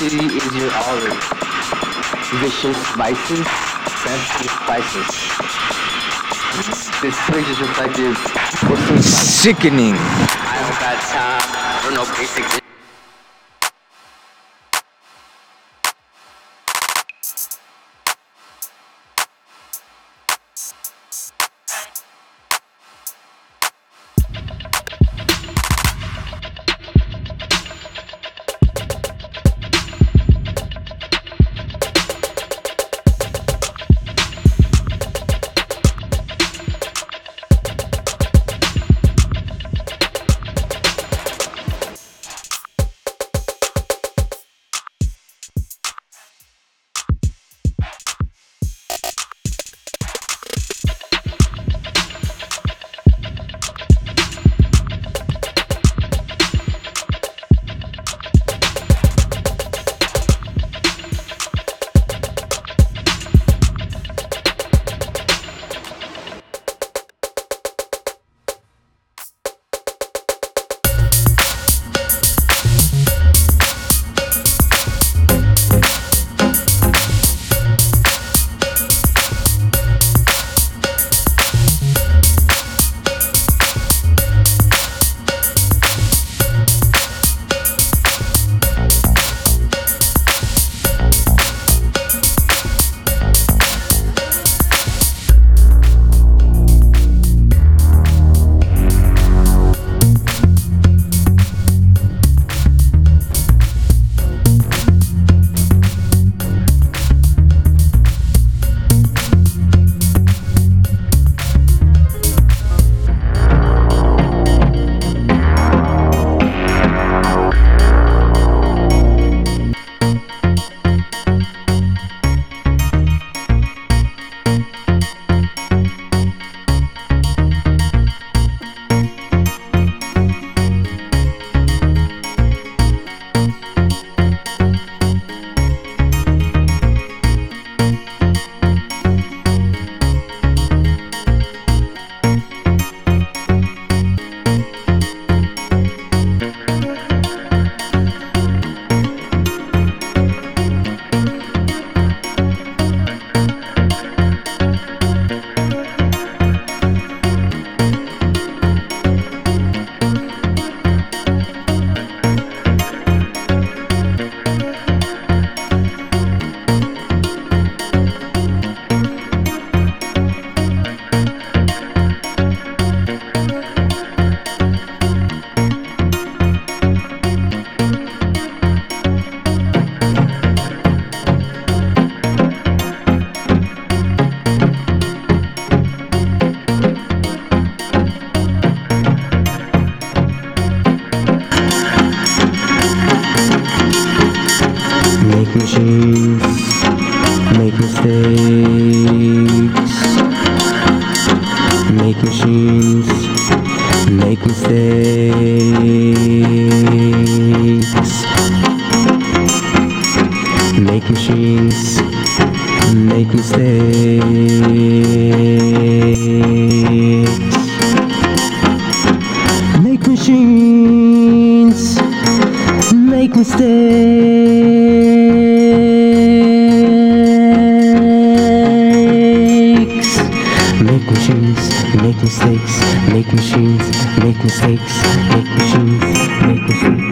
Creativity is your already. Vicious vices, sensitive spices. This footage is reflective. Sickening. I uh, don't got time for no basic machines, make mistakes, make machines, make mistakes, make machines, make mistakes.